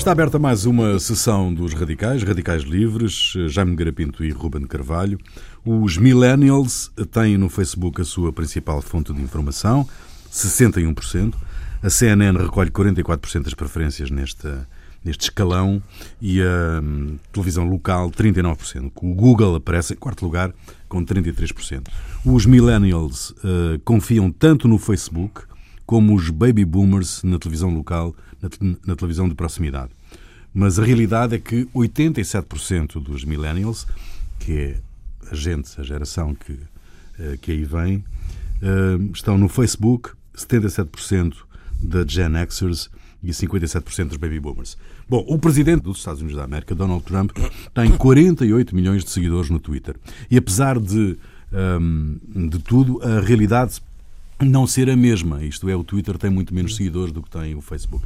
Está aberta mais uma sessão dos Radicais, Radicais Livres, Jaime Garapinto e Ruben Carvalho. Os Millennials têm no Facebook a sua principal fonte de informação, 61%. A CNN recolhe 44% das preferências neste, neste escalão e a hum, televisão local 39%. O Google aparece em quarto lugar com 33%. Os Millennials uh, confiam tanto no Facebook como os Baby Boomers na televisão local na, na televisão de proximidade. Mas a realidade é que 87% dos millennials, que é a gente, a geração que, eh, que aí vem, eh, estão no Facebook, 77% da Gen Xers e 57% dos baby boomers. Bom, o presidente dos Estados Unidos da América, Donald Trump, tem 48 milhões de seguidores no Twitter. E apesar de, ehm, de tudo, a realidade não ser a mesma. Isto é, o Twitter tem muito menos seguidores do que tem o Facebook.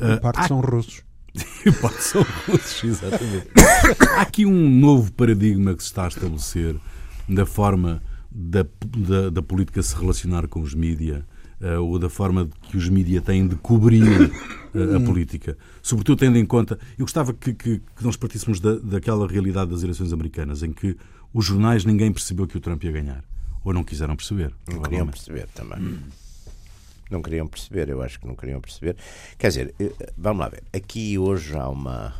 Em parte uh, são russos. parte são russos, exatamente. há aqui um novo paradigma que se está a estabelecer da forma da, da, da política se relacionar com os mídia uh, ou da forma que os mídia têm de cobrir uh, a política. Sobretudo tendo em conta. Eu gostava que, que, que nós partíssemos da, daquela realidade das eleições americanas em que os jornais ninguém percebeu que o Trump ia ganhar. Ou não quiseram perceber. Não queriam perceber também. Hum. Não queriam perceber, eu acho que não queriam perceber. Quer dizer, eh, vamos lá ver. Aqui hoje há uma.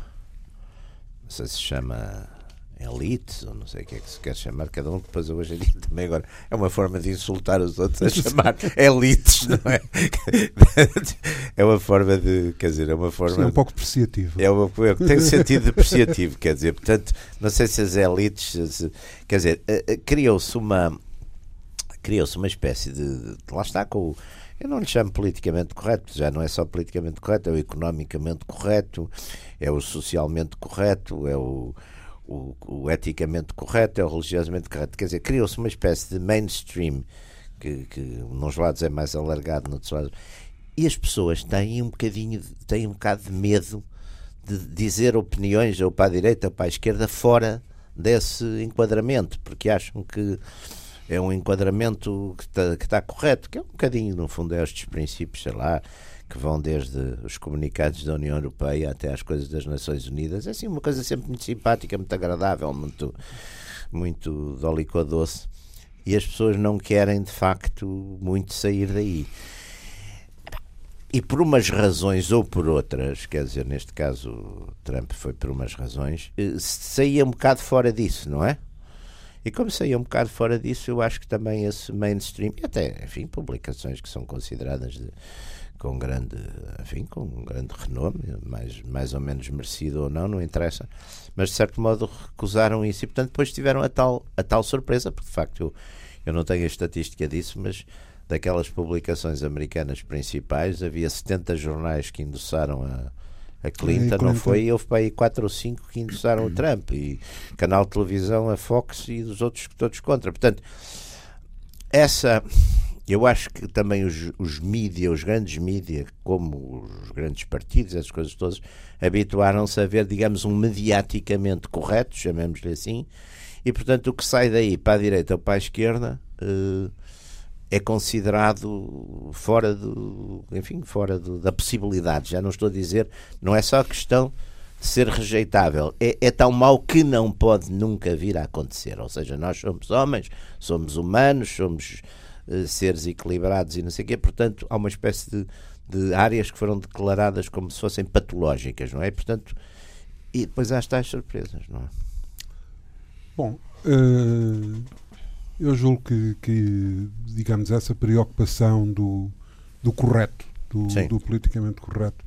Não sei se chama elite, ou não sei o que é que se quer chamar, cada um depois hoje em também agora é uma forma de insultar os outros a chamar elites, não é? É uma forma de, quer dizer, é uma forma... é um pouco depreciativo. É uma, é, tem sentido depreciativo, quer dizer, portanto, não sei se as elites, se, quer dizer, eh, eh, criou-se uma, criou-se uma espécie de, lá está com o eu não lhe chamo politicamente correto, já não é só politicamente correto, é o economicamente correto, é o socialmente correto, é o, o, o eticamente correto, é o religiosamente correto. Quer dizer, criou-se uma espécie de mainstream que, que nos lados é mais alargado, noutros lados. E as pessoas têm um bocadinho, têm um bocado de medo de dizer opiniões ou para a direita ou para a esquerda fora desse enquadramento, porque acham que é um enquadramento que está, que está correto, que é um bocadinho, no fundo, é estes princípios, sei lá, que vão desde os comunicados da União Europeia até às coisas das Nações Unidas. É assim uma coisa sempre muito simpática, muito agradável, muito, muito dólico a doce. E as pessoas não querem, de facto, muito sair daí. E por umas razões ou por outras, quer dizer, neste caso Trump foi por umas razões, eh, saía um bocado fora disso, não é? E como saía um bocado fora disso, eu acho que também esse mainstream, e até, enfim, publicações que são consideradas de, com grande, enfim, com um grande renome, mais, mais ou menos merecido ou não, não interessa, mas de certo modo recusaram isso e, portanto, depois tiveram a tal, a tal surpresa, porque de facto eu, eu não tenho a estatística disso, mas daquelas publicações americanas principais, havia 70 jornais que endossaram a a Clinton, não foi? E houve para aí quatro ou cinco que endossaram o Trump. E canal de televisão, a Fox e os outros todos contra. Portanto, essa. Eu acho que também os, os mídias, os grandes mídias, como os grandes partidos, essas coisas todas, habituaram-se a ver, digamos, um mediaticamente correto, chamemos-lhe assim, e portanto o que sai daí para a direita ou para a esquerda uh, é considerado fora do, enfim, fora do, da possibilidade. Já não estou a dizer, não é só questão de ser rejeitável, é, é tão mau que não pode nunca vir a acontecer. Ou seja, nós somos homens, somos humanos, somos uh, seres equilibrados e não sei o quê, portanto, há uma espécie de, de áreas que foram declaradas como se fossem patológicas, não é? Portanto, e depois há as tais surpresas, não é? Bom, uh, eu julgo que, que, digamos, essa preocupação do, do correto, do, do politicamente correto,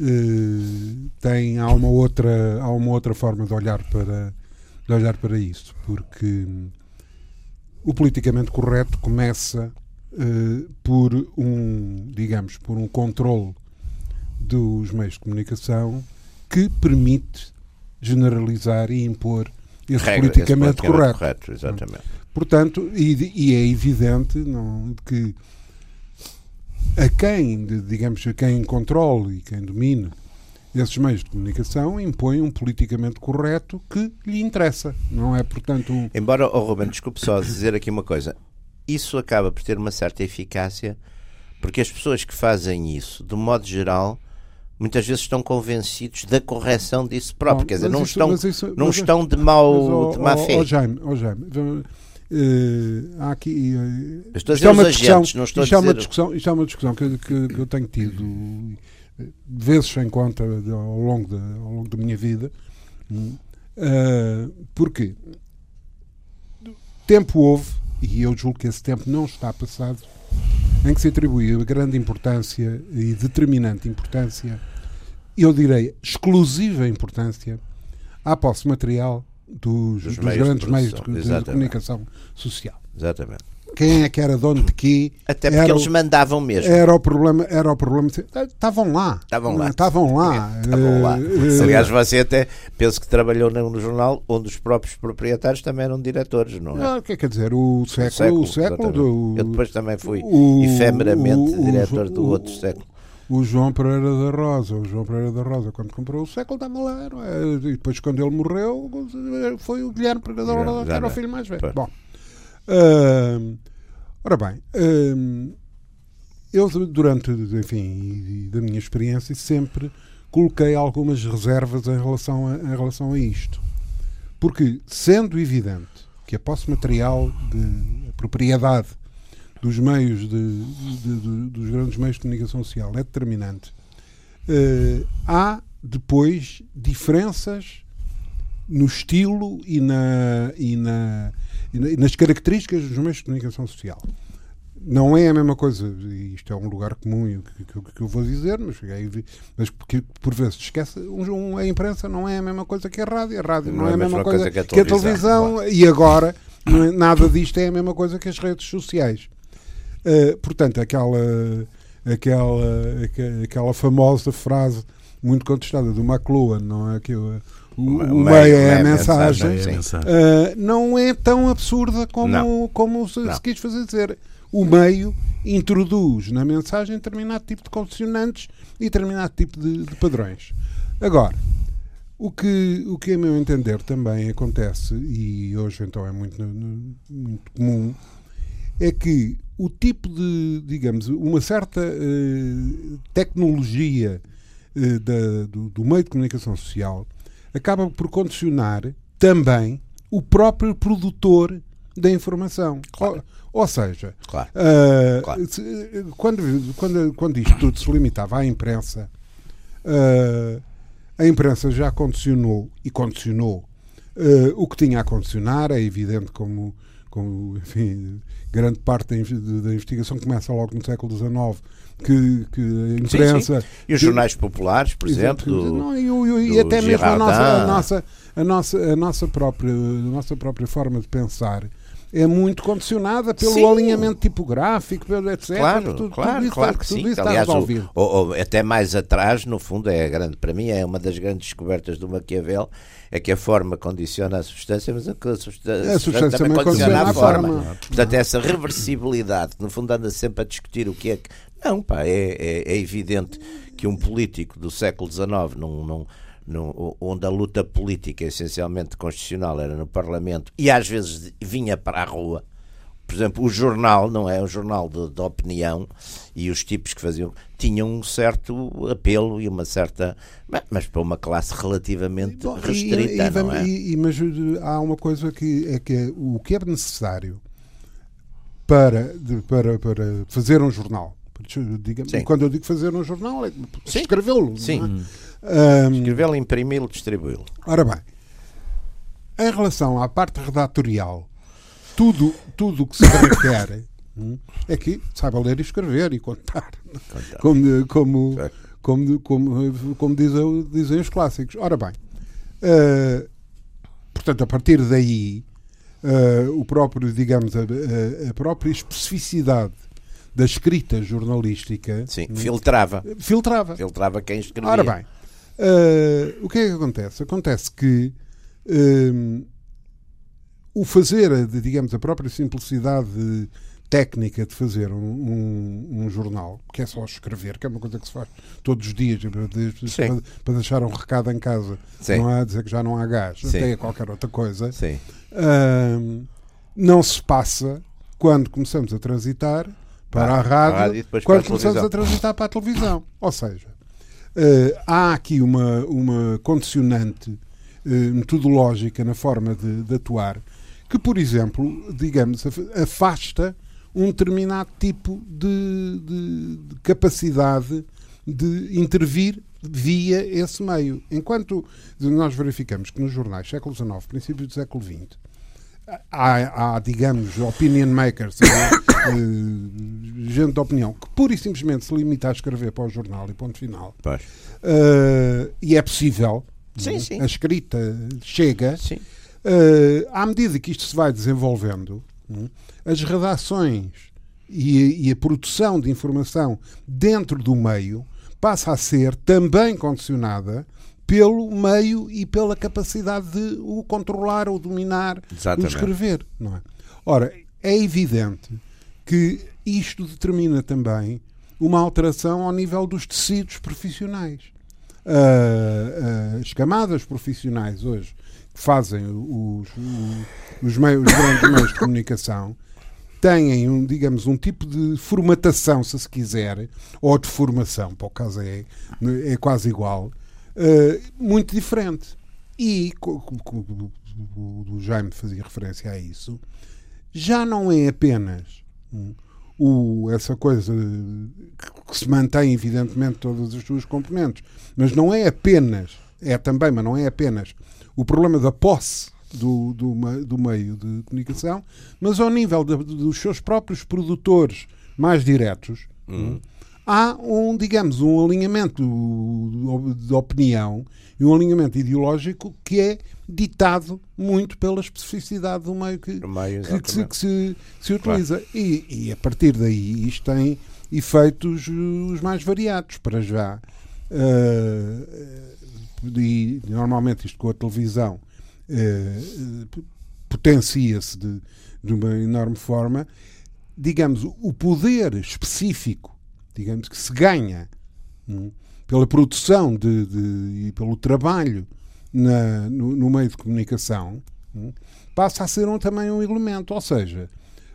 eh, tem há uma outra há uma outra forma de olhar para de olhar para isso, porque o politicamente correto começa eh, por um, digamos, por um controle dos meios de comunicação que permite generalizar e impor esse Regra, politicamente, esse correto. correto exatamente. Portanto, e, e é evidente não, que a quem, digamos, a quem controle e quem domine esses meios de comunicação impõe um politicamente correto que lhe interessa, não é, portanto... Um... Embora, oh Ruben, desculpe só dizer aqui uma coisa, isso acaba por ter uma certa eficácia porque as pessoas que fazem isso, de modo geral, muitas vezes estão convencidos da correção disso próprio. Bom, Quer dizer, não, isso, estão, isso, não estão de, mau, mas, de má fé. Oh, Jaime, oh, Jaime uh, há aqui. Uh, estou a dizer é uma discussão, agentes, não estou isto a dizer... É uma discussão, isto é uma discussão que, que, que eu tenho tido vezes sem conta ao longo da, ao longo da minha vida. Uh, porque tempo houve, e eu julgo que esse tempo não está passado, em que se atribuiu grande importância e determinante importância, eu direi exclusiva importância, à posse material dos, dos, dos meios grandes meios de, de, comunicação social. Exatamente. Quem é que era dono de quê? Até porque eles mandavam mesmo. Era o problema, era o problema. Estavam lá. Estavam lá. Estavam lá. Estavam lá. Uh, Aliás, você até penso que trabalhou no jornal onde os próprios proprietários também eram diretores, não é? O que quer dizer? O século. O século, o século do, Eu depois também fui o, efemeramente o, diretor do outro século o João Pereira da Rosa. O João Pereira da Rosa, quando comprou o século, estava lá. É? E depois, quando ele morreu, foi o Guilherme Pereira da Rosa, que era o filho mais velho. Bom, uh, ora bem, uh, eu, durante, enfim, da minha experiência, sempre coloquei algumas reservas em relação a, em relação a isto. Porque, sendo evidente que a posse material de propriedade dos meios de, de, de, dos grandes meios de comunicação social é determinante. Uh, há depois diferenças no estilo e, na, e, na, e nas características dos meios de comunicação social. Não é a mesma coisa, e isto é um lugar comum que, que, que eu vou dizer, mas, mas porque por vezes esquece, um, a imprensa não é a mesma coisa que a rádio, a rádio não, não é a mesma coisa, coisa que, a que a televisão, claro. e agora é, nada disto é a mesma coisa que as redes sociais. Uh, portanto, aquela, aquela, aquela famosa frase muito contestada do McLuhan, não é? Que o, o, o meio é a mensagem, mensagem uh, não é tão absurda como, como se, se quis fazer dizer. O meio introduz na mensagem determinado tipo de condicionantes e determinado tipo de, de padrões. Agora, o que, o que, a meu entender, também acontece, e hoje então é muito, muito comum, é que o tipo de, digamos, uma certa uh, tecnologia uh, da, do, do, meio de comunicação social acaba por condicionar também o próprio produtor da informação. Claro. Ou, ou, seja, claro. Uh, claro. Se, quando, quando, quando isto tudo se limitava à imprensa, a imprensa já condicionou e condicionou o que tinha a condicionar, é evidente como como enfim, grande parte da, investigação começa logo no século XIX, que, que a imprensa. Sim, sim. E os jornais populares, por exemplo. Do, não, e, e até mesmo a nossa, a, nossa, a, nossa, a, nossa própria, a nossa própria forma de pensar é muito condicionada pelo sim. alinhamento tipográfico, pelo etc. Claro, tudo, claro, tudo isso, claro que sim. Aliás, o, o, até mais atrás, no fundo, é grande, para mim é uma das grandes descobertas do Maquiavel, é que a forma condiciona a substância, mas a, substância, a substância também, também condiciona a forma. forma. Portanto, essa reversibilidade, que no fundo anda sempre a discutir o que é que. Não, pá, é, é, é evidente que um político do século XIX não, não no, onde a luta política, essencialmente constitucional, era no Parlamento e às vezes vinha para a rua. Por exemplo, o jornal, não é? Um jornal de, de opinião e os tipos que faziam tinham um certo apelo e uma certa. Mas para uma classe relativamente Bom, restrita. E, e, não é? E, mas eh, há uma coisa que é que o que é necessário para, para, para fazer um jornal. Digamos, quando eu digo fazer um jornal, é escrevê-lo. Sim. É? Um, Escrevê-lo, imprimi-lo, distribuí-lo. Ora bem, em relação à parte redatorial, tudo tudo o que se requer hum, é que saiba ler e escrever e contar. contar. Como, como, como, como, como dizem, dizem os clássicos. Ora bem, uh, portanto, a partir daí, uh, o próprio, digamos, a, a, própria especificidade da escrita jornalística. Sim, hum, filtrava. Filtrava. Filtrava quem escrevia. Ora bem, Uh, o que é que acontece? Acontece que uh, o fazer, digamos, a própria simplicidade técnica de fazer um, um, um, jornal, que é só escrever, que é uma coisa que se faz todos os dias para, para deixar um recado em casa, Sim. não há dizer que já não há gás, Sim. até qualquer outra coisa, uh, não se passa quando começamos a transitar para ah, a rádio, a rádio quando começamos a transitar para a televisão. Ou seja, há aqui uma, uma condicionante uh, metodológica na forma de, de, atuar que, por exemplo, digamos, afasta um determinado tipo de, de, de capacidade de intervir via esse meio. Enquanto nós verificamos que nos jornais século XIX, princípios do século XX, há, há digamos, opinion makers, uh, gente de opinião, que pura e simplesmente se limita a escrever para o jornal e ponto final. Uh, e é possível. Sim, sim. A escrita chega. Sim. Uh, à medida que isto se vai desenvolvendo, hum, as redações e, e a produção de informação dentro do meio passa a ser também condicionada pelo meio e pela capacidade de o controlar, ou dominar, Exatamente. o escrever. Não é? Ora, é evidente que isto determina também uma alteração ao nível dos tecidos profissionais. Uh, uh, as camadas profissionais hoje que fazem os, os, os, meios, os grandes meios de comunicação têm, um, digamos, um tipo de formatação, se se quiser, ou de formação, para o caso é, é quase igual, uh, muito diferente. E o Jaime fazia referência a isso, já não é apenas o, essa coisa que se mantém, evidentemente, todas as suas componentes, mas não é apenas, é também, mas não é apenas o problema da posse do, do, do meio de comunicação, mas ao nível de, dos seus próprios produtores mais diretos, uhum. Há um, digamos, um alinhamento de opinião e um alinhamento ideológico que é ditado muito pela especificidade do meio que, meio, que, que, que, se, se utiliza. Claro. E, e, a partir daí isto tem efeitos os mais variados para já. Uh, e normalmente isto com a televisão eh, potencia-se de, de uma enorme forma, digamos, o poder específico, digamos, que se ganha hum, pela produção de, de, e pelo trabalho na, no, no, meio de comunicação, hum, passa a ser um, também um elemento. Ou seja,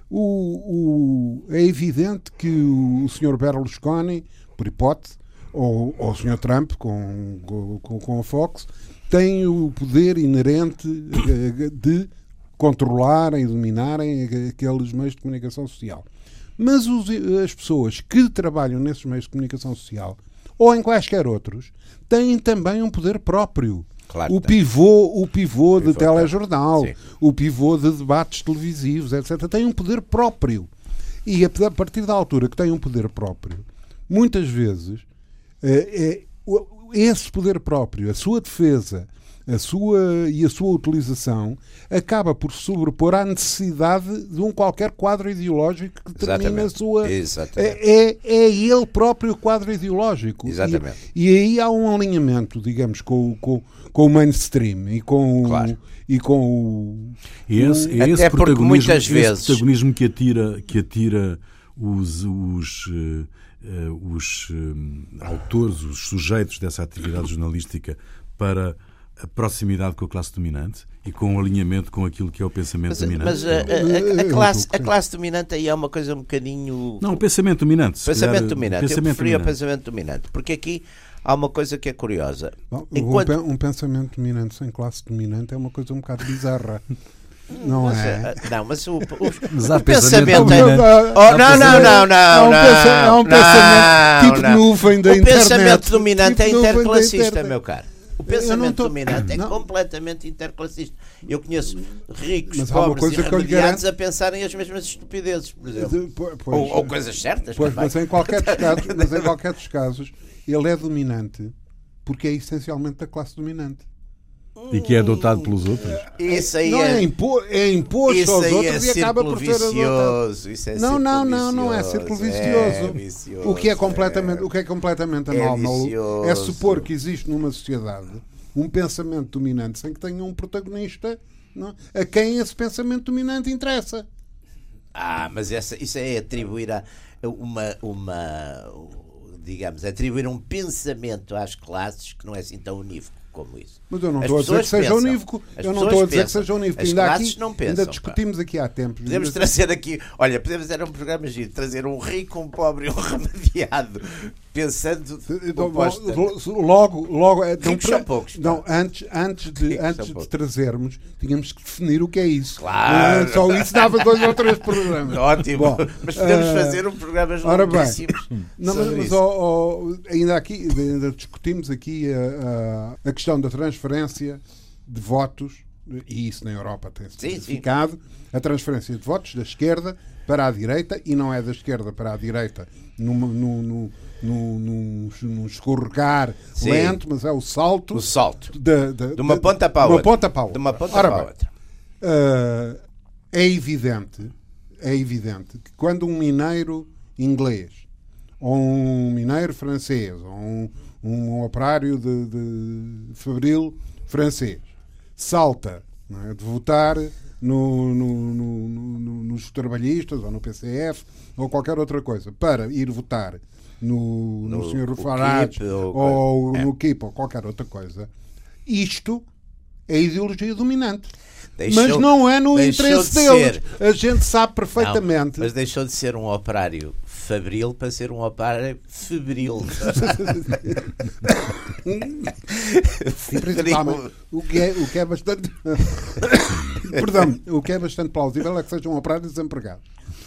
o, o, é evidente que o, o Sr. Berlusconi, por hipótese, ou, ou o Sr. Trump com, com, com a Fox, têm o poder inerente eh, de controlarem e dominarem aqueles meios de comunicação social. Mas os, as pessoas que trabalham nesses meios de comunicação social, ou em quaisquer outros, têm também um poder próprio. Claro, o, pivô, o pivô o de pivô, telejornal, sim. o pivô de debates televisivos, etc., tem um poder próprio. E a partir da altura que tem um poder próprio, muitas vezes é, esse poder próprio, a sua defesa a sua, e a sua utilização acaba por sobrepor à necessidade de um qualquer quadro ideológico que determine a sua. Exatamente. É, é ele próprio quadro ideológico. Exatamente. E, e aí há um alinhamento, digamos, com, com, com o mainstream e com claro. e com o. E esse, é esse protagonismo, muitas vezes... protagonismo que atira, que atira os, os uh, uh, os uh, autores, os sujeitos dessa atividade jornalística para a proximidade com a classe dominante e com o alinhamento com aquilo que é o pensamento mas, dominante. Mas a, a, a, classe, a classe dominante aí é uma coisa um bocadinho. Não, o pensamento dominante. Pensamento calhar, dominante. Pensamento Eu preferia o pensamento dominante. Porque aqui há uma coisa que é curiosa. Bom, Enquanto... um, pensamento dominante sem classe dominante é uma coisa um bocado bizarra. Não mas, é? Eh, não, mas o, o, mas o pensamento. pensamento é... oh, não, não, não, não. Há um, pensamento, há um pensamento tipo nuvem da o internet. O pensamento dominante tipo é interclassista, meu caro. O pensamento tô... dominante é não. completamente interclassista. Eu conheço ricos, mas pobres e remediados a pensarem as mesmas estupidezes, por exemplo. Pois, ou, ou, coisas certas. Pois, mas em, qualquer dos casos, mas em qualquer dos casos, ele é dominante porque é essencialmente da classe dominante. E que é adotado pelos outros? Isso aí não é, é, impo é imposto isso aos aí outros é e acaba por ser adotado. Isso é não, não, não, não é círculo vicioso. É vicioso o que é completamente, é, o que é completamente é anómalo é, é supor que existe numa sociedade um pensamento dominante sem que tenha um protagonista não, a quem esse pensamento dominante interessa. Ah, mas essa, isso é atribuir a uma, uma digamos, atribuir um pensamento às classes que não é assim tão unívoco. como isso. Mas eu não estou a dizer que seja unívoco. Eu não estou a dizer que seja unívoco. As ainda, aqui, não pensam, ainda discutimos pá. aqui há tempo. Podemos trazer aqui, olha, podemos ter um programa giro, trazer um rico, um pobre e um remediado, pensando então, logo, logo é, não, são poucos. Não, antes, antes de, antes de trazermos, tínhamos que definir o que é isso. Claro. Não, só isso dava dois ou três programas. Ótimo. Bom, mas podemos uh, fazer um programa ora bem, não, mas, mas oh, oh, ainda aqui ainda discutimos aqui a, a, a questão da transferência de votos e isso na Europa tem significado, a transferência de votos da esquerda para a direita e não é da esquerda para a direita num, num, num, num escorregar sim. lento, mas é o salto. O salto. De, de, de uma ponta para a outra. Ponta para outra. De uma ponta Ora para a outra. Uh, é evidente, é evidente que quando um mineiro inglês ou um mineiro francês ou um, um operário de, de Fabril francês salta é, de votar no, no, no, nos trabalhistas ou no PCF ou qualquer outra coisa para ir votar no, no, no Sr. Farage ou, ou é. no KIP ou qualquer outra coisa, isto é a ideologia dominante. Deixou, mas não é no interesse de deles. Ser... A gente sabe perfeitamente. Não, mas deixou de ser um operário fabril para ser um operário febril. o, que é, o que é bastante. Perdão, o que é bastante plausível é que seja um operário desempregado.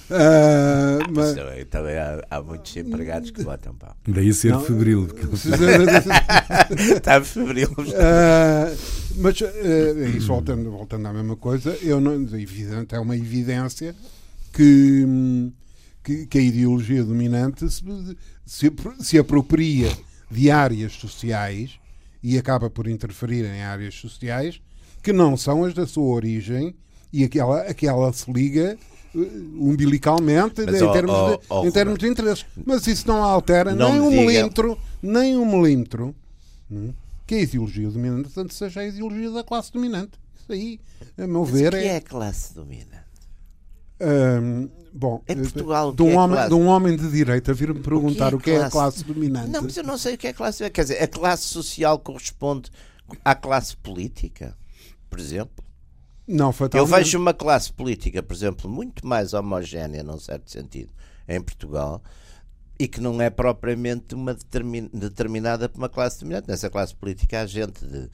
Uh, mas... também, também há, há, muitos empregados que votam pá. Daí ser não, febril. Está febril. Uh, mas uh, isso voltando, voltando à mesma coisa, eu não, evidente, é uma evidência que, que, que a ideologia dominante se, se, se apropria de áreas sociais e acaba por interferir em áreas sociais que não são as da sua origem e aquela, aquela se liga uh, umbilicalmente Mas, em, oh, termos, oh, de, oh, em termos de interesses. Mas isso não altera não nem um diga... milímetro, nem um milímetro né, que a ideologia dominante tanto seja a ideologia da classe dominante. Isso aí, a meu Mas ver. O que é a classe dominante? Um, bom, em Portugal, de um, é homem, de um homem de direita vir-me perguntar o que, é, o que é, a classe dominante. Não, mas eu não sei o que é classe. Quer dizer, a classe social corresponde à classe política, por exemplo. Não, Eu vejo uma classe política, por exemplo, muito mais homogénea, num certo sentido, em Portugal, e que não é propriamente uma determin... determinada por uma classe dominante. Nessa classe política há gente de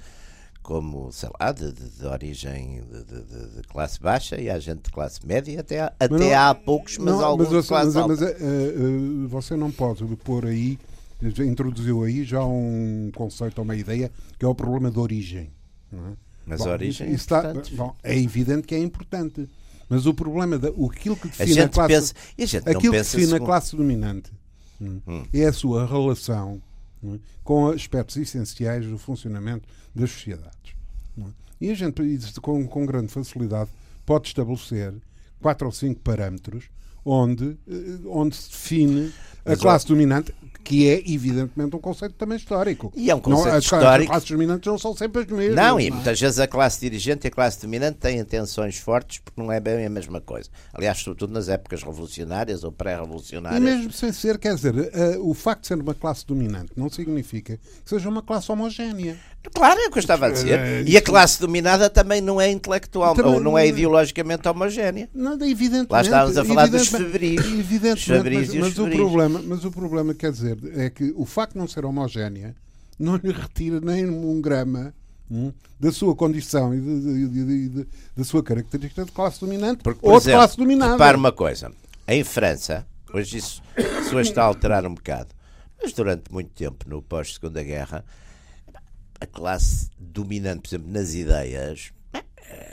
como, sei lá, de, de, de origem de, de, classe baixa e há gente de classe média, até, há, até não, há poucos, mas não, alguns mas, de classe mas, alta. Mas uh, uh, você não pode pôr aí, introduziu aí já um conceito, uma ideia, que é o problema de origem. É? Mas bom, a origem é, está, bom, é evidente que é importante. Mas o problema, da, aquilo que define a, a classe, pensa, a aquilo que define a classe dominante hum. hum. é a sua relação hum, com aspectos essenciais do funcionamento das sociedades. É? E a gente, com, com grande facilidade, pode estabelecer quatro ou cinco parâmetros onde, eh, onde se define a Mas, classe dominante que é evidentemente um conceito também histórico. E é um conceito não, as, histórico. As classes dominantes não são sempre as mesmas. Não, e muitas vezes a classe dirigente e a classe dominante têm tensões fortes porque não é bem a mesma coisa. Aliás, sobretudo nas épocas revolucionárias ou pré-revolucionárias. E mesmo sem ser, quer dizer, uh, o facto de ser uma classe dominante não significa que seja uma classe homogénea. Claro, é o que eu estava a dizer. É, e a classe dominada também não é intelectual, também, ou não é ideologicamente homogénea. Nada, evidentemente. Lá estávamos a falar dos febris. Evidentemente, mas, mas, o problema, mas o problema, quer dizer, é que o facto de não ser homogénea não lhe retira nem um grama hum, da sua condição e de, de, de, da sua característica de classe dominante Porque, ou exemplo, de classe dominada. Repare uma coisa. Em França, hoje isso, isso está a alterar um bocado, mas durante muito tempo, no pós-segunda guerra, a classe dominante, por exemplo, nas ideias,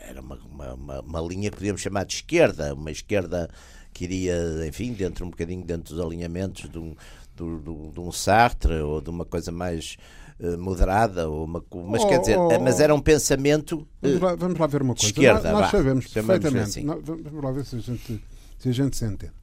era uma, uma, uma, linha que podíamos chamar de esquerda, uma esquerda que iria, enfim, dentro um bocadinho dentro dos alinhamentos de um, do, do, de um Sartre ou de uma coisa mais uh, moderada, ou uma, mas oh, quer dizer, oh, mas era um pensamento. Uh, vamos, lá, vamos, lá, ver uma coisa. Esquerda, nós, nós sabemos perfeitamente. Assim. vamos lá ver se a gente, se, a gente se entende.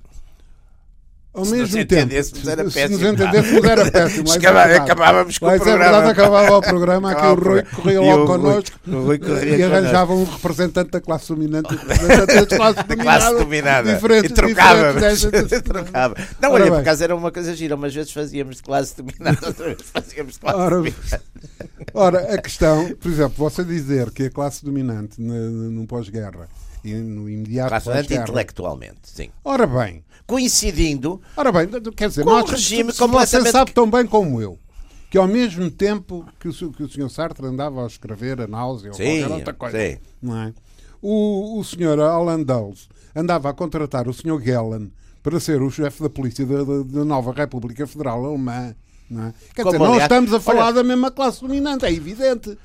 Ao se mesmo tempo, se, era se nos entendêssemos, era péssimo. acabávamos com o programa. Verdade, acabava o programa, aqui o Rui corria logo connosco e arranjava um representante da classe dominante e classe da classe dominada. Diferentes, e trocávamos. trocava. Não, olha, por acaso era uma coisa gira. Umas vezes fazíamos de classe dominada, outras vezes fazíamos de classe dominada. Ora, a questão, por exemplo, você dizer que a classe dominante no pós-guerra e no imediato dominante intelectualmente, sim. Ora bem. Coincidindo. Ora bem, quer dizer, com nós, um regime se, completamente... você sabe tão bem como eu que ao mesmo tempo que o, que o Sr. Sartre andava a escrever a náusea sim, ou qualquer outra coisa, sim. não é? o, o. Alan Dulles andava a contratar o Sr. Gellan para ser o chefe da polícia da, da, nova República Federal Alemã. Não é? Quer Como, dizer, não aliás, estamos a falar olha- da mesma classe dominante, é evidente.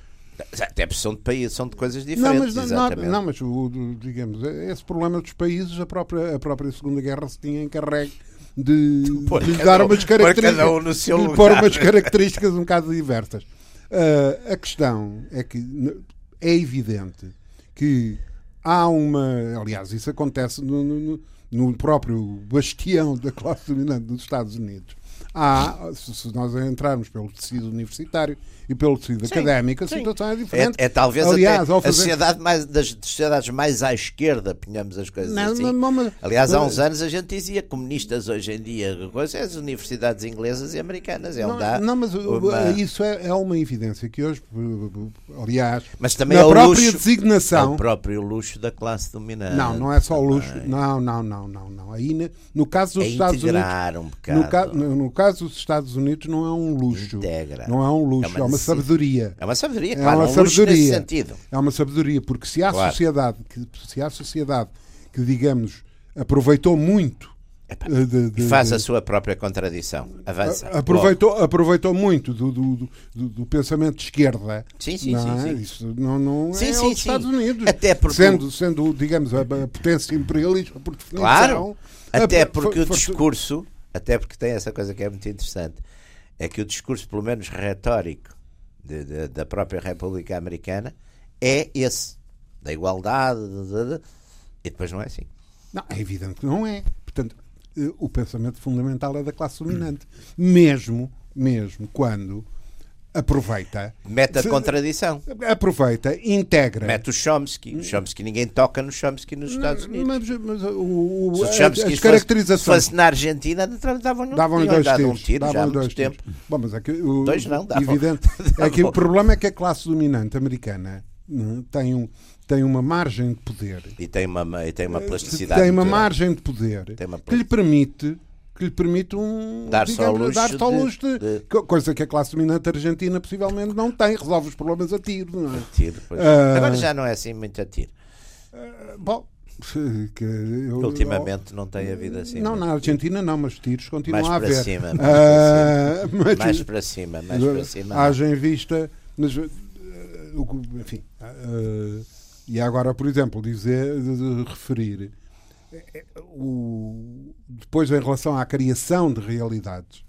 Até porque são de país, são de coisas Não, diferentes. mas, não, não, mas o, digamos, esse problema dos países, a própria, a própria Segunda Guerra se tinha encarregue de, de lhe dar um- umas características, um no seu de pôr umas características um bocado diversas. Ah, a questão é que é evidente que há uma. Aliás, isso acontece no, no- no próprio bastião da classe dominante dos Estados Unidos. Há, se nós entrarmos pelo tecido universitário e pelo tecido Sim, académico, a sim. situação é É, diferente. é talvez Aliás, até ao a fazer- sociedade mais, das sociedades mais à esquerda, ponhamos as coisas Não, assim. não, não, mas- Aliás, há uns anos a gente dizia comunistas hoje em dia, coisa, é as universidades inglesas e americanas. É Não, onde não, mas o- uma- isso é, é uma evidência que hoje, aliás, Mas também na é o própria luxo, é designação. o próprio luxo da classe dominante. Não, não é só luxo. também. Não, não, não, não, não. Aí no caso dos É Estados Unidos, um bocado. no, ca- no- no caso dos Estados Unidos não é um luxo. Integra. Não é um luxo, É uma é uma sabedoria. É uma sabedoria, É claro, uma um sabedoria. sentido. É uma sabedoria, porque se há Claro. sociedade que se há sociedade que digamos aproveitou muito Epá, eh, de- de- E faz de- a sua própria contradição. Avança. Aproveitou, aproveitou muito do, do, do- do- pensamento de esquerda. Sim, sim, não sim, é? sim. Isso não, não Sim, é sim, os. Estados Unidos. Até porque- sendo, sendo, digamos, a, a potência imperialista por definição. Claro, até porque o discurso, até porque tem essa coisa que é muito interessante, é que o discurso, pelo menos retórico, de- de- da própria República Americana é esse, da igualdade, de- e depois não é assim. Não, é evidente que não é. Portanto, eh, o pensamento fundamental é da classe dominante. Mesmo, mesmo quando aproveita. Mete a Se- contradição. Aproveita, integra. Mete o Chomsky. O Chomsky, ninguém toca no Chomsky nos Estados Unidos. Mas, mas o, o, Se as- Chomsky as caracterizações. se fosse na Argentina, davam-lhe tinham dois tiros. um tiro já há dois tempo. tiros. Bom, mas é que o, Dois não, davam. evidente é que Davam. o problema é que a classe dominante americana não, tem, um, tem uma margem de poder. E tem uma, e tem uma plasticidade. Tem uma margem de poder que lhe permite que lhe permite um Dar-se ao luxo ao de- luxo de- de- co- coisa que a classe dominante argentina possivelmente não tem, resolve os problemas a tiro, não é? Tiro, pois. Ah. Agora já não é assim muito a tiro. Bom, que eu- Ultimamente não tem havido assim. não, na Argentina não, mas tiros continuam Mais a para haver. cima, mais Ah, tiro. mas- Mais para cima, mais para cima. haja em vista, mas, enfim, e agora, por exemplo, dizer, referir o, depois em relação à criação de realidades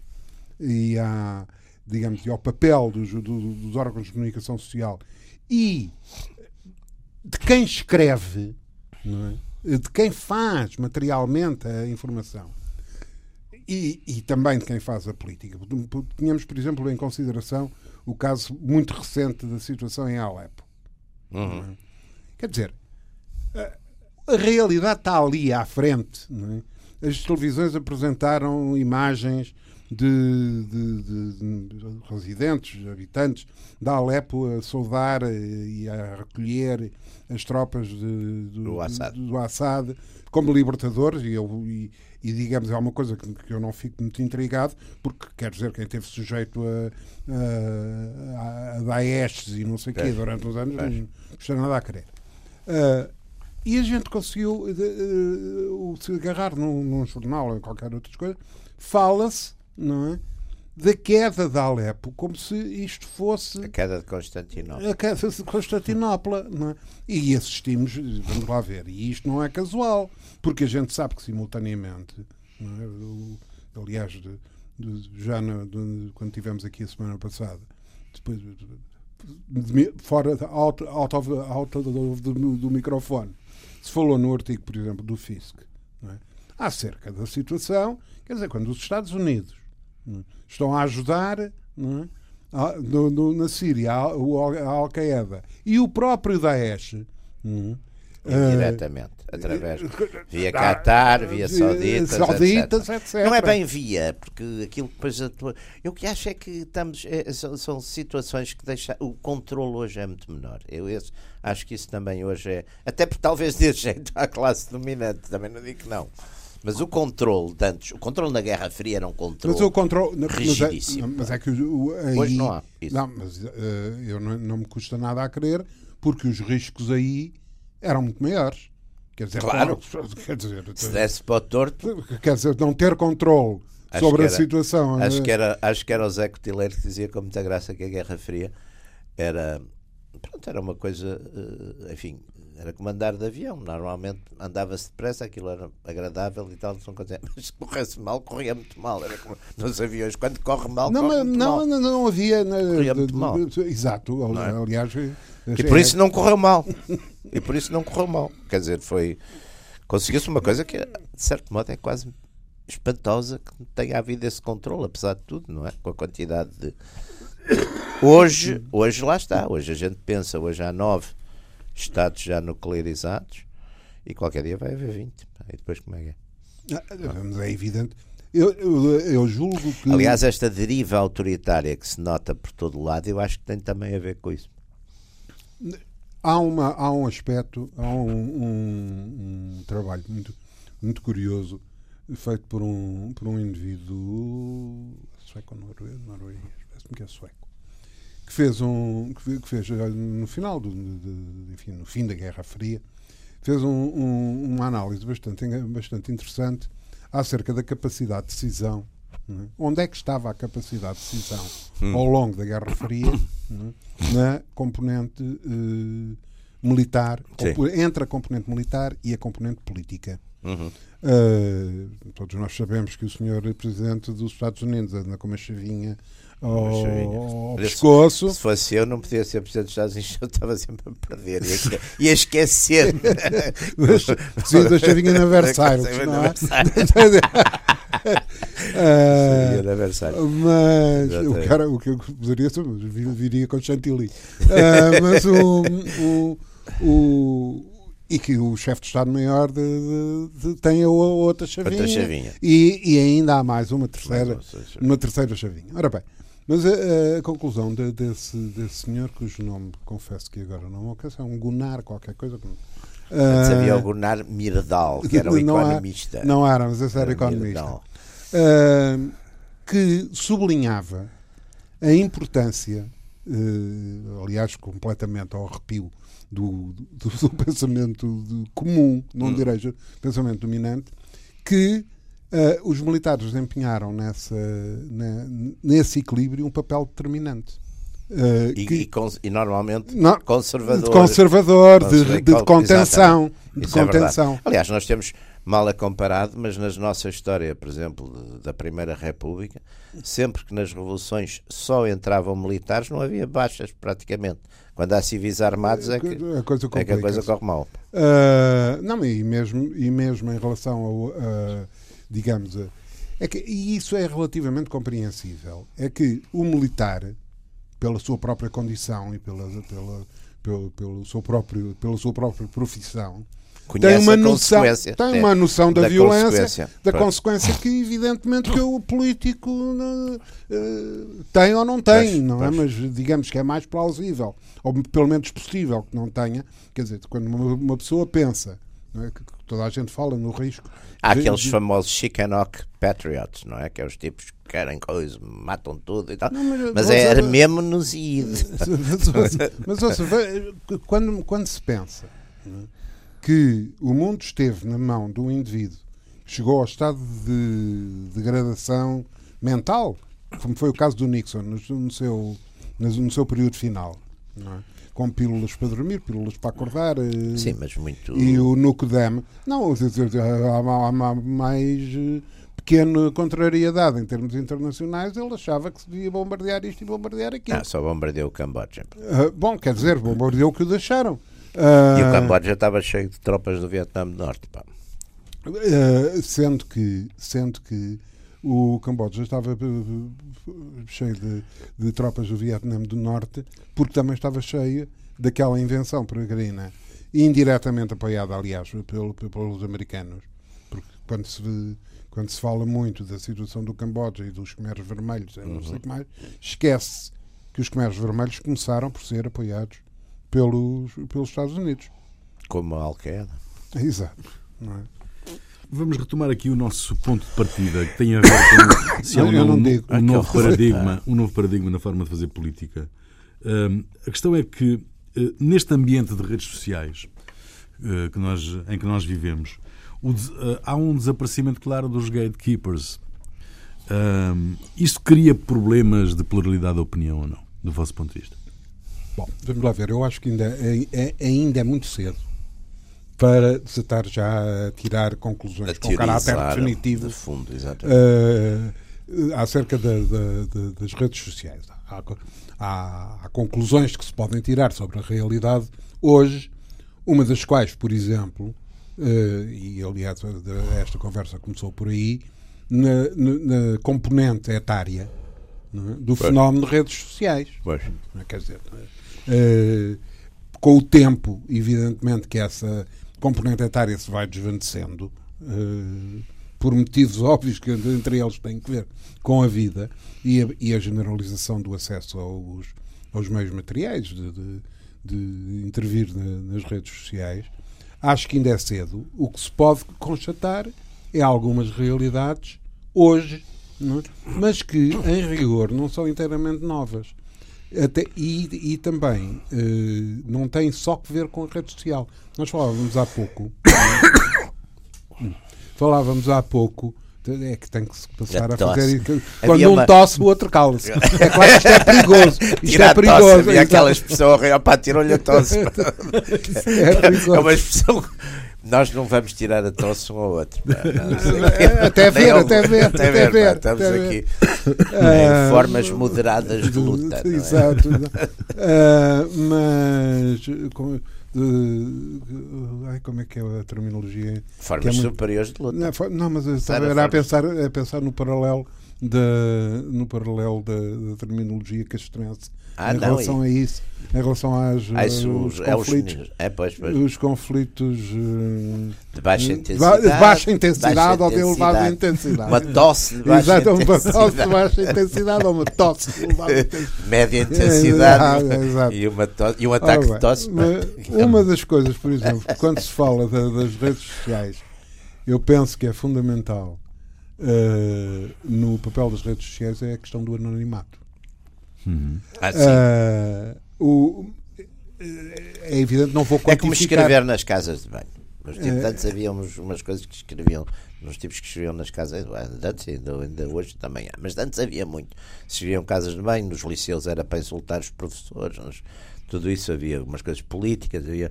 e à, digamos, e ao papel dos, do- dos órgãos de comunicação social e de quem escreve, é? de quem faz materialmente a informação e, e também de quem faz a política. Tínhamos, por exemplo, em consideração o caso muito recente da situação em Alepo. Uhum. Quer dizer, a, realidade está ali à frente. é? As televisões apresentaram imagens de, de- de- de residentes, habitantes de Alepo a saudar eh, e a recolher as tropas do, Assad. do Assad como libertadores e, eu, e, e, digamos é uma coisa que, que eu não fico muito intrigado porque quer dizer quem esteve sujeito a, a, a Daesh e não sei o quê durante uns anos não custa nada a querer Ah, e a gente conseguiu eh, eh, o- se agarrar num, num jornal ou em qualquer outra coisa fala-se não é da queda de Alepo como se isto fosse A queda de Constantinopla. a queda de Constantinopla. Não é? E assistimos, vamos lá ver, e isto não é casual, porque a gente sabe que simultaneamente, é? Aliás, de- de- já na- de- quando tivemos aqui a semana passada, depois de- de- fora, out, out, of, out of- do, do microfone, se falou no artigo, por exemplo, do FISC, não é? acerca da situação, quer dizer, quando os Estados Unidos é? estão a ajudar é? a- no- no- na Síria a, a Al-Qaeda e o próprio Daesh é? Indiretamente. Uh, através via Qatar, via Sauditas, Sauditas etc. etc. Não é bem via, porque aquilo que depois atua. Eu que acho é que estamos. É, são, são, situações que deixam. O controle hoje é muito menor. Eu esse, acho que isso também hoje é. Até porque talvez dê jeito à classe dominante, também não digo que não. Mas o controle de antes, o controle na Guerra Fria era um controle mas o controle, rigidíssimo. Mas é, mas é que o, aí, hoje não há isso. Não, mas uh, eu não, não me custa nada a crer, porque os riscos aí eram muito maiores. Quer dizer, claro. Quer dizer, se desse para o torto. Quer dizer, não ter controle sobre era, a situação. Acho que, era, acho que era o Zé Cotileiro que dizia com muita graça que a Guerra Fria era, pronto, era uma coisa, eh, enfim, era como andar de avião. Normalmente andava-se depressa, aquilo era agradável e tal, não mas se corresse mal, corria muito mal. Era como nos aviões, quando corre mal, não, corre não, mal. não, não havia. Corria muito mal. Exato, é? aliás. E por isso não correu mal. E por isso não correu mal. Quer dizer, foi. Conseguiu-se uma coisa que, de certo modo, é quase espantosa que tenha havido esse controle, apesar de tudo, não é? Com a quantidade de. Hoje, hoje lá está. Hoje a gente pensa, hoje há nove Estados já nuclearizados e qualquer dia vai haver 20. E depois como é que é? Ah, é evidente. Eu, eu, eu, julgo que. Aliás, esta deriva autoritária que se nota por todo lado, eu acho que tem também a ver com isso há, uma, há um aspecto, há um, um, um trabalho muito, muito curioso feito por um, por um indivíduo sueco ou norueguês, norueguês parece-me que é sueco, que fez um que fez no final do, de, enfim, no fim da Guerra Fria, fez um, um, uma análise bastante, bastante interessante acerca da capacidade de decisão. É? Onde é que estava a capacidade de decisão hum. ao longo da Guerra Fria é? na componente uh, militar, entre a componente militar e a componente política. Uhum. Uh, todos nós sabemos que o senhor presidente dos Estados Unidos anda com uma chavinha ao, ao pescoço. Se fosse eu, não podia ser presidente dos Estados Unidos, eu estava sempre a perder e a esquecer. Preciso da chavinha na Versailles. Não é? uh, mas o, cara, o que eu poderia ser, viria com chantilly. Uh, mas o, o, o e que o chefe de Estado-Maior tem a outra chavinha, outra chavinha. E, e, ainda há mais uma terceira, uma terceira chavinha. Ora bem, mas a, a conclusão de, desse, desse senhor, cujo nome confesso que agora não me alcança, é um Gunnar, qualquer coisa. Antes uh, havia o Gunnar Mirdal, que era o economista. Não, era, mas esse era, era economista. Uh, que sublinhava a importância, uh, aliás, completamente ao arrepio do, do, do pensamento comum, não hum. direi pensamento dominante, que uh, os militares desempenharam nessa, na, nesse equilíbrio um papel determinante. Uh, e, que, e, cons, e, normalmente conservador, de, conservador de, de, de, contenção. De é contenção. É Aliás, nós temos mal a comparado, mas na nossa história, por exemplo, da Primeira República, sempre que nas revoluções só entravam militares, não havia baixas praticamente. Quando há civis armados é que a coisa, é que a coisa corre mal. Uh, não, e mesmo, e mesmo em relação ao, uh, digamos, uh, é que, e isso é relativamente compreensível, é que o militar, pela sua própria condição e pela, pela, pelo, pelo seu próprio, pela sua própria profissão, tem uma noção, tem uma noção da, da violência, consequência. da Pronto. consequência que evidentemente que o político uh, tem ou não tem, pois, não é? Mas digamos que é mais plausível, ou pelo menos possível que não tenha. Quer dizer, quando uma, uma pessoa pensa, é? que toda a gente fala no risco. Há de, aqueles de... famosos Chicanok Patriots, não é? Que é os tipos que querem coisas, matam tudo e tal. Não, mas, mas é, era mesmo nos ID. Mas, ouça, quando, quando se pensa. Não é? que o mundo esteve na mão de um indivíduo que chegou ao estado de degradação mental, como foi o caso do Nixon no, seu, no seu período final. É? Com pílulas para dormir, pílulas para acordar. Eh, Sim, mas muito. E o Nucodem. Não, há, mais eh, pequena contrariedade em termos internacionais, ele achava que se devia bombardear isto e bombardear aquilo. Ah, só bombardeou o Camboja. Uh, bom, quer dizer, bombardeou o que o deixaram. Uh, e o Camboja estava cheio de tropas do Vietnã do Norte. Pá. Uh, sendo, que, sendo que o Camboja estava uh, cheio de, de, tropas do Vietnã do Norte, porque também estava cheio daquela invenção peregrina indiretamente apoiada, aliás, pelo, pelos americanos, porque quando se, quando se fala muito da situação do Camboja e dos Khmeres Vermelhos, uhum. não sei uhum. que mais, esquece que os Khmeres Vermelhos começaram por ser apoiados pelos, pelos Estados Unidos. Como a Al-Qaeda. Exato. Não é? Vamos retomar aqui o nosso ponto de partida, que tem a ver com se há um, um, um, novo paradigma, um novo paradigma na forma de fazer política. Um, a questão é que, uh, neste ambiente de redes sociais uh, que nós, em que nós vivemos, o, uh, há um desaparecimento claro dos gatekeepers. Um, isso cria problemas de pluralidade de opinião ou não, do vosso ponto de vista? Bom, vamos lá ver. Eu acho que ainda é, é, ainda é muito cedo para se estar já a tirar conclusões a com caráter definitivo de fundo, uh, acerca de, de, das redes sociais. Há, há, há, conclusões que se podem tirar sobre a realidade hoje, uma das quais, por exemplo, uh, e aliás esta conversa começou por aí, na, na, na componente etária é? do pois. fenómeno de redes sociais. Pois. Quer dizer, uh, com o tempo, evidentemente que essa componente etária se vai desvanecendo, uh, por motivos óbvios que entre eles têm que ver com a vida e a, e a generalização do acesso aos, aos meios materiais, de, de, de intervir na, nas redes sociais. Acho que ainda é cedo. O que se pode constatar é algumas realidades hoje, é? mas que, em rigor, não são inteiramente novas. Até, e, e também uh, não tem só que ver com a rede social. Nós falávamos há pouco. falávamos há pouco. É que tem que se passar a fazer isso. Quando Havia um uma... tosse, o outro cala-se. É claro que isto é perigoso. Isto é perigoso. Aquela expressão, opá, tirou-lhe a tosse. é, é uma expressão nós não vamos tirar a tosse um ao outro. Não, até, ver, até ver, até ver, ver. Estamos até aqui ver. em formas moderadas de luta. É? Exato. uh, mas. Como, uh, ai, como é que é a terminologia? Formas é muito, superiores de luta. Não, não mas era a pensar, a pensar no paralelo da, no paralelo da, da terminologia castrense ah, em não, relação a isso, em relação às, ah, os é conflitos, os, é, pois, pois. os conflitos uh, de baixa intensidade, de baixa intensidade baixa ou de elevada intensidade. Uma tosse de baixa Exato, intensidade. uma tosse de baixa intensidade ou uma tosse de elevada intensidade. Média intensidade é, e, uma tosse, e um ataque bem, de tosse. Uma das coisas, por exemplo, quando se fala da, das redes sociais, eu penso que é fundamental uh, no papel das redes sociais é a questão do anonimato. Uhum. Ah, uh, o, é evidente, não vou quantificar. É como escrever nas casas de banho. Nos tempos antes havia umas, umas coisas que escreviam, nos tipos que escreviam nas casas, antes ainda, ainda hoje também há, mas antes havia muito. Se escreviam casas de banho, nos liceus era para insultar os professores, nos, tudo isso havia, umas coisas políticas, havia.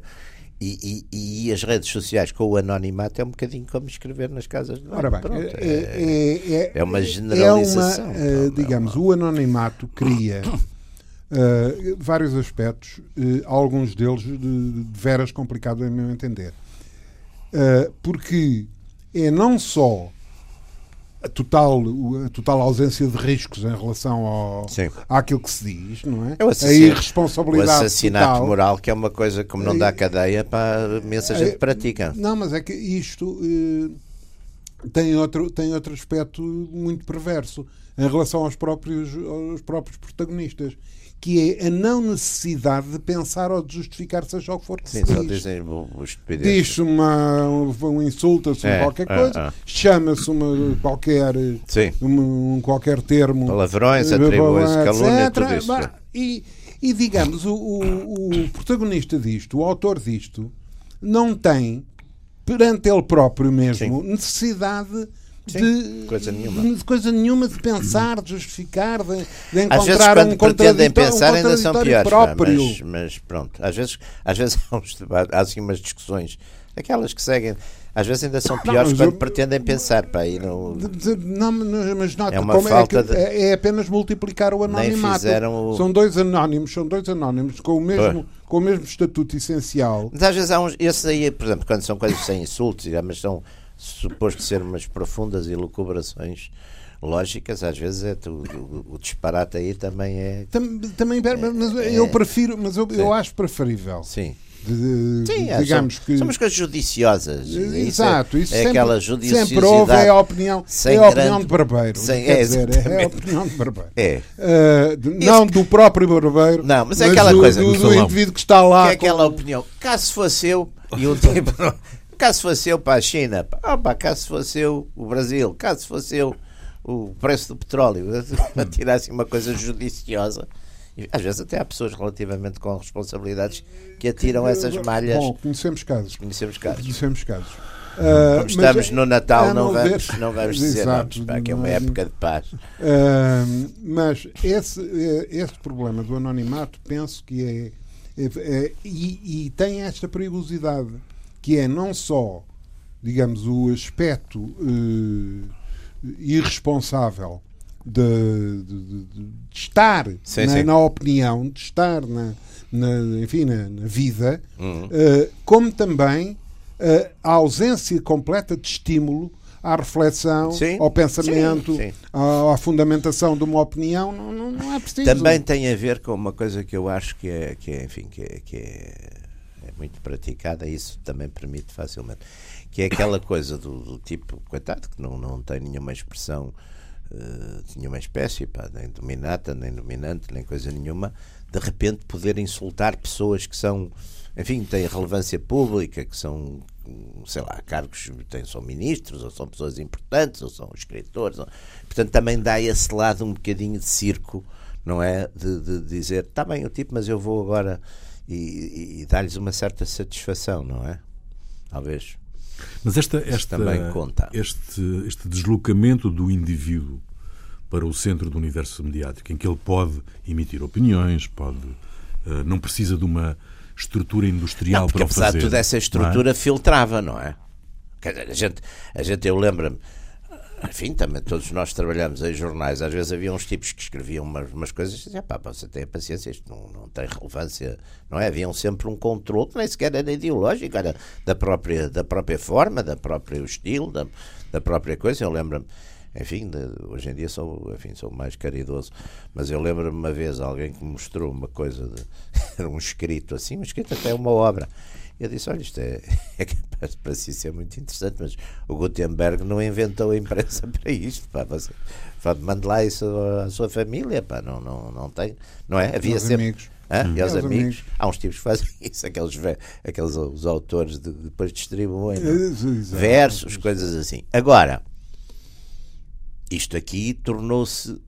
E, e, e, as redes sociais com o anonimato é um bocadinho como escrever nas casas de banho. Ora bem, Pronto, é, é, é, é, uma generalização. É uma, uh, digamos, o anonimato cria uh, vários aspectos, uh, alguns deles de, de veras complicados, a meu entender. porque é não só a total, a total ausência de riscos em relação ao, àquilo que se diz, não é? é a irresponsabilidade. O assassinato total. moral, que é uma coisa como não dá cadeia para imensa gente é, pratica. Não, mas é que isto eh, tem, outro, tem outro aspecto muito perverso em relação aos próprios, aos próprios protagonistas que é a não necessidade de pensar ou de justificar seja o que for que Sim, se só diz. dizem Diz-se uma, um insulta-se é, qualquer coisa, é, é. chama-se uma qualquer, um, um, qualquer termo. Palavrões, atribui-se calúnia, tudo isso. E, e digamos, o, o, o protagonista disto, o autor disto, não tem perante ele próprio mesmo Sim. necessidade Sim, de coisa nenhuma. de coisa nenhuma de pensar, de justificar, de, de encontrar às vezes, quando um pretendem pensar um ainda são piores, próprio. Mas, mas, pronto, às vezes, às vezes há, uns debates, há assim umas discussões, aquelas que seguem, às vezes ainda são piores não, quando eu, pretendem pensar. Pá, e não, não, mas nota, é, uma falta é, que, de, é, apenas multiplicar o anonimato. O... São dois anónimos, são dois anónimos com o mesmo, com o mesmo estatuto essencial. Mas às vezes há uns, esses aí, por exemplo, quando são coisas sem insultos, mas são suposto ser umas profundas elucubrações lógicas, às vezes é tu, o, o, disparate aí também é. Também, é, mas eu é, prefiro, mas eu, eu acho preferível. Sim. De, Sim, é, digamos são, que. São umas coisas judiciosas. Exato, isso é, é aquela judiciosidade. Sempre houve é a opinião, é a opinião de barbeiro. Sem, é, dizer, é a opinião de barbeiro. É. Uh, não do próprio barbeiro. Não, mas é aquela do, coisa. Do, do indivíduo que está lá. É aquela opinião. Caso fosse eu, e um tipo. Caso fosse eu para a China, opa, caso fosse eu o Brasil, caso fosse eu o preço do petróleo, a tirar assim uma coisa judiciosa. Às vezes até há pessoas relativamente com responsabilidades que atiram essas malhas. Bom, conhecemos casos. Conhecemos casos. Conhecemos casos. Uh, Como estamos no Natal, não, vamos, não vamos dizer Exato, nomes, que é uma época de paz. Uh, mas esse, eh, esse problema do anonimato, penso que é. é, é e, e, tem esta perigosidade, que é não só, digamos, o aspecto uh, irresponsável de, de, de estar sim, na, sim. na, opinião, de estar na, na enfim, na, na vida, uhum. uh, como também uh, a ausência completa de estímulo à reflexão, sim, ao pensamento, sim, sim. À, à, fundamentação de uma opinião, não, não, não, é preciso. Também tem a ver com uma coisa que eu acho que é, que é enfim, que é, que é, é muito praticada, isso também permite facilmente, que é aquela coisa do, do tipo, coitado, que não, não tem nenhuma expressão uh, nenhuma espécie, pá, nem dominata, nem dominante, nem coisa nenhuma, de repente poder insultar pessoas que são, enfim, têm relevância pública, que são, sei lá, cargos, têm, são ministros, ou são pessoas importantes, ou são escritores. Ou, portanto, também dá esse lado um bocadinho de circo, não é? De, de dizer, está bem o tipo, mas eu vou agora e, e, dar-lhes uma certa satisfação, não é? Talvez. Mas esta, esta, também conta. Este, este deslocamento do indivíduo para o centro do universo mediático, em que ele pode emitir opiniões, pode uh, não precisa de uma estrutura industrial não, porque, para o fazer. Apesar de toda essa estrutura não é? filtrava, não é? A gente, a gente eu lembro-me enfim, também todos nós trabalhamos em jornais. Às vezes havia uns tipos que escreviam umas, umas coisas e diziam, pá, você tem paciência, isto não, não tem relevância, não é? Haviam sempre um controle que nem sequer era ideológico, era da própria, da própria forma, da própria estilo, da, da própria coisa. Eu lembro-me, enfim, de, hoje em dia sou, enfim, sou mais caridoso, mas eu lembro-me uma vez alguém que mostrou uma coisa, de, um escrito assim, um escrito até uma obra eu disse: Olha, isto é, é capaz para si ser muito interessante, mas o Gutenberg não inventou a imprensa para isto. Pá, você, pá, mande lá isso à sua família, pá, não, não, não tem. Não é? Havia sempre. Amigos. Hã? E aos amigos. amigos. Há uns tipos que fazem isso, aqueles, aqueles os autores de, depois distribuem é? versos, coisas assim. Agora, isto aqui tornou-se.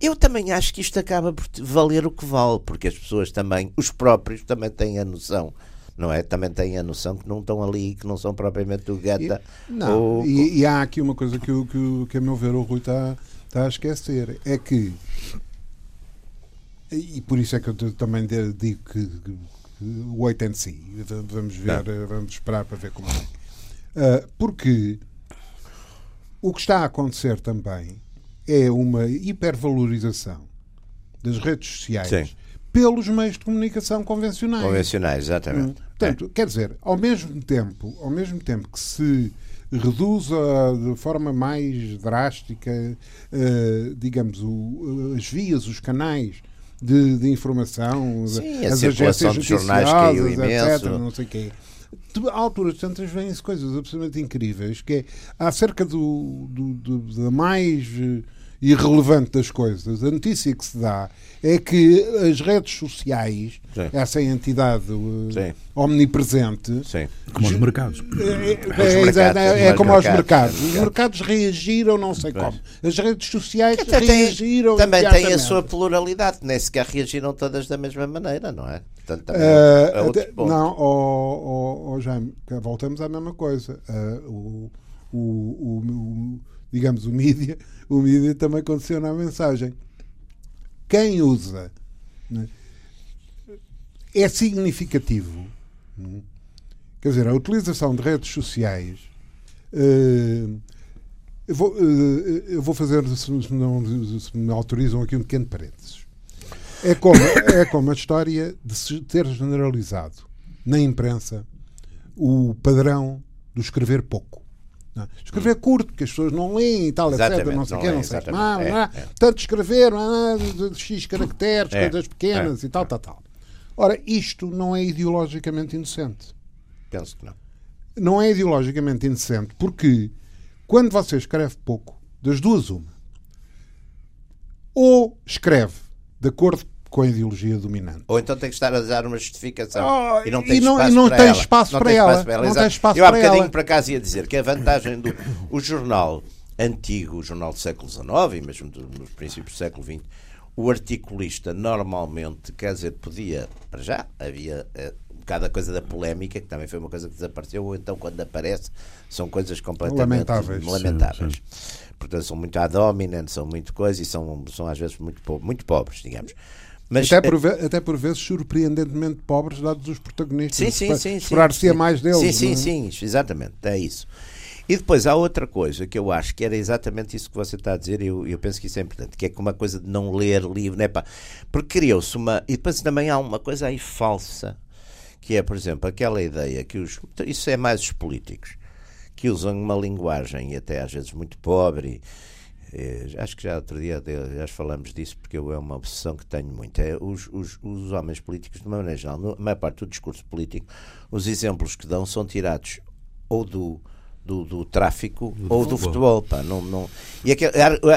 Eu também acho que isto acaba por valer o que vale, porque as pessoas também, os próprios, também têm a noção não é? Também têm a noção que não estão ali, que não são propriamente o Gata. Não, ou... e, e, há aqui uma coisa que, que, que a meu ver o Rui está, está a esquecer, é que e por isso é que eu também digo que, que wait and see. Vamos ver, não. vamos esperar para ver como é. Uh, porque o que está a acontecer também é uma hipervalorização das redes sociais Sim pelos meios de comunicação convencionais. Convencionais, exatamente. Hum. Portanto, é. quer dizer, ao mesmo tempo, ao mesmo tempo que se reduz a, de forma mais drástica, uh, digamos, o, as vias, os canais de, de informação, Sim, as agências de jornais caiu imenso. etc, não sei quê. Há alturas tantas vêm-se coisas absolutamente incríveis que é acerca do, do, do da mais eh, irrelevante das coisas. A notícia que se dá é que as redes sociais, Sim. essa entidade uh, omnipresente, Sim. como os mercados. É, é, mercados, é, é como aos mercados. Os mercados reagiram, não sei como. As redes sociais reagiram. Tem, também têm a sua pluralidade, nem sequer reagiram todas da mesma maneira, não é? Portanto, também uh, é não, oh, oh, oh, Jaime, voltamos à mesma coisa. Uh, o, o, o, o digamos, o mídia, o mídia também condiciona a mensagem. Quem usa né, é significativo. Né? Quer dizer, a utilização de redes sociais. Uh, eu, vou, uh, eu vou fazer, se, não, se me autorizam aqui, um pequeno parênteses. É como, é como a história de se ter generalizado na imprensa o padrão do escrever pouco. Não. É? Escrever hum. curto, porque as pessoas não leem e tal, etc. Não sei o quê, não sei. Não, é, é. Tanto escrever, ah, X caracteres, é, coisas pequenas é, e tal, tal, tal. Ora, isto não é ideologicamente indecente. Penso que não. Não é ideologicamente indecente porque quando você escreve pouco, das duas uma, ou escreve de acordo com a ideologia dominante. Ou então tem que estar a dar uma justificação oh, e não tem e não, espaço, e não para, tem ela. espaço não para tem. Espaço para ela. Não tem espaço Eu há bocadinho ela. para casa ia dizer que a vantagem do o jornal antigo, o jornal do século XIX e mesmo nos princípios do século XX, o articulista normalmente, quer dizer, podia, para já, havia eh, um bocado a coisa da polémica, que também foi uma coisa que desapareceu, ou então quando aparece são coisas completamente lamentáveis. lamentáveis. Sim, sim. Portanto, são muito ad hominem, são muito coisas e são, são às vezes muito, muito pobres, digamos. Mas, até, por, até por vezes surpreendentemente pobres, dados os protagonistas. Sim, sim, sim. Esperar-se-ia mais deles. Sim, sim, é? sim, exatamente, é isso. E depois há outra coisa que eu acho que era exatamente isso que você está a dizer, e eu, eu penso que isso é importante, que é uma coisa de não ler livro, né, pá? Porque criou-se uma. E depois também há uma coisa aí falsa, que é, por exemplo, aquela ideia que os. Isso é mais os políticos, que usam uma linguagem, e até às vezes muito pobre. E, acho que já outro dia já falamos disso, porque eu, é uma obsessão que tenho muito. É os, os, os homens políticos, de uma maneira geral, na maior parte do discurso político, os exemplos que dão são tirados ou do do, do tráfico do ou do futebol. Pá, não, não... E a, a,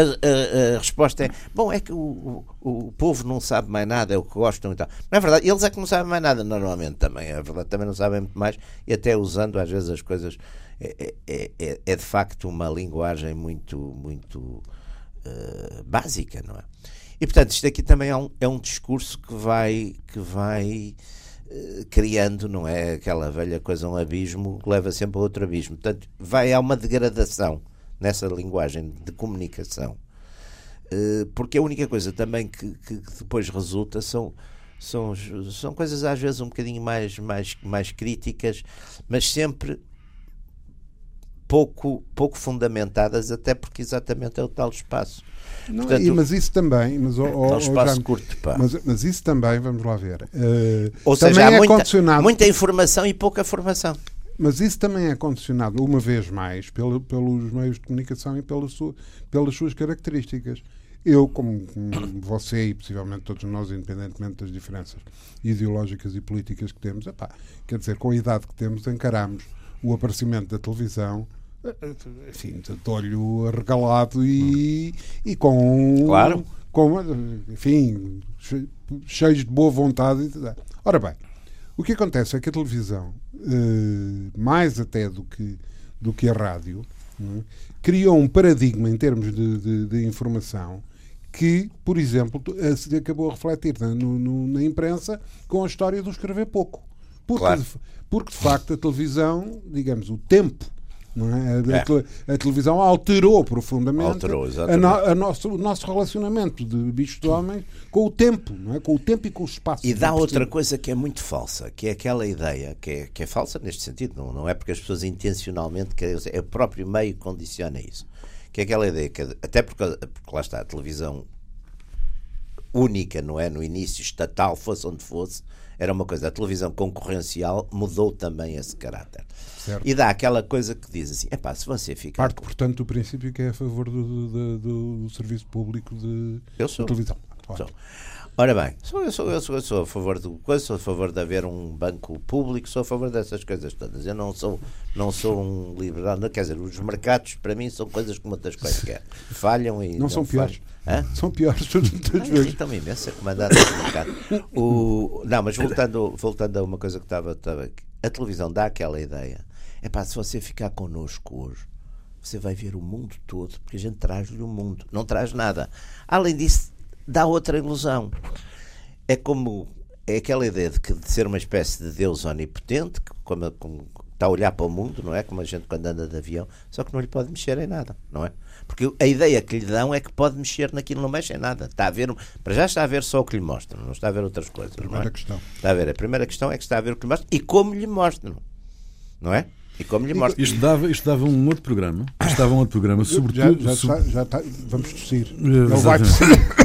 a, a, resposta é: bom, é que o, o, o, povo não sabe mais nada, é o que gostam e tal. Não é verdade, eles é que não sabem mais nada normalmente também. É verdade, também não sabem muito mais e até usando às vezes as coisas. É, é, é, é de facto uma linguagem muito, muito uh, básica, não é? E portanto, isto aqui também é um, é um discurso que vai. Que vai criando, não é aquela velha coisa, um abismo que leva sempre a outro abismo. Portanto, vai a uma degradação nessa linguagem de comunicação. Porque a única coisa também que, que depois resulta são, são, são coisas às vezes um bocadinho mais, mais, mais críticas, mas sempre pouco, pouco fundamentadas, até porque exatamente é o tal espaço. Não, Portanto, e, mas isso também, mas, oh, oh, espaço já, curto, pá. Mas, mas, isso também, vamos lá ver. Uh, Ou seja, há é muita, condicionado, muita informação e pouca formação. Mas isso também é condicionado, uma vez mais, pelo, pelos meios de comunicação e pela sua, pelas suas características. Eu, como, como, você e possivelmente todos nós, independentemente das diferenças ideológicas e políticas que temos, epá, quer dizer, com a idade que temos, encaramos o aparecimento da televisão enfim, de olho arregalado e, e com, claro. com enfim, cheios de boa vontade. Ora bem, o que acontece é que a televisão, eh, mais até do que, do que a rádio, é? criou um paradigma em termos de, de, de, informação que, por exemplo, se acabou a refletir na, no, na imprensa com a história do escrever pouco. Porque, claro. de, porque, de facto, a televisão, digamos, o tempo é? A, é. a, televisão alterou profundamente alterou, a a nosso, o nosso relacionamento de bichos de homens com o tempo, é? com o tempo e com o espaço. E dá outra coisa que é muito falsa, que é aquela ideia, que é, que é falsa neste sentido, não, não é porque as pessoas intencionalmente querem, é o próprio meio que condiciona isso. Que é aquela ideia que, até porque, porque lá está, a televisão única, não é? No início, estatal, fosse onde fosse, era uma coisa. A televisão concorrencial mudou também esse caráter. Certo. E dá aquela coisa que diz assim: é pá, se você ficar. Parte, portanto, do princípio que é a favor do, do, do, do serviço público de, Eu sou. televisão. Sou. Ora bem, sou, eu, sou, eu, sou, eu sou a favor do coisa, sou a favor de haver um banco público, sou a favor dessas coisas todas. Eu não sou, não sou um liberal, não, quer dizer, os mercados para mim são coisas como outras quaisquer. Falham e. Não, não são piores. Hã? São piores todas as vezes. Estão imensa comandada do mercado. O, não, mas voltando, voltando a uma coisa que estava, estava. A televisão dá aquela ideia. É pá, se você ficar connosco hoje, você vai ver o mundo todo, porque a gente traz-lhe o mundo. Não traz nada. Além disso, dá outra ilusão. É como é aquela ideia de, que, de ser uma espécie de Deus onipotente, que como, como, está a olhar para o mundo, não é? Como a gente quando anda de avião, só que não lhe pode mexer em nada, não é? Porque a ideia que lhe dão é que pode mexer naquilo, não mexe em nada. Está a ver, para já está a ver só o que lhe mostram, não está a ver outras coisas. Primeira é? questão. Está a ver, a primeira questão é que está a ver o que lhe mostram e como lhe mostram, não é? E como lhe mostram. Isto dava, isto dava um outro programa. Isto dava um outro programa, sobretudo. Já, já, está, já está, vamos tossir. Ele vai tossir.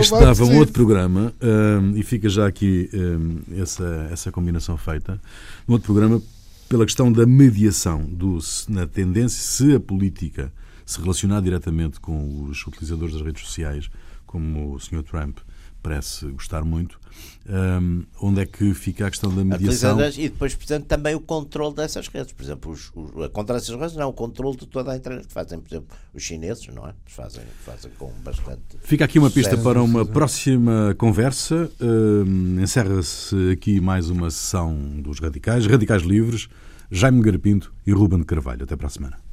Isto dava, um outro programa um, e fica já aqui um, essa, essa combinação feita. Um outro programa pela questão da mediação, do, na tendência, se a política se relacionar diretamente com os utilizadores das redes sociais, como o Sr. Trump, parece gostar muito. Um, onde é que fica a questão da mediação? E depois, portanto, também o controle dessas redes. Por exemplo, os, os, contra essas redes, não, o controle de toda a internet que fazem, por exemplo, os chineses, não é? Fazem, fazem com bastante. Fica aqui uma pista para uma próxima conversa. Um, Encerra-se aqui mais uma sessão dos Radicais, Radicais Livres, Jaime Garapinto e Ruben de Carvalho. Até para a semana.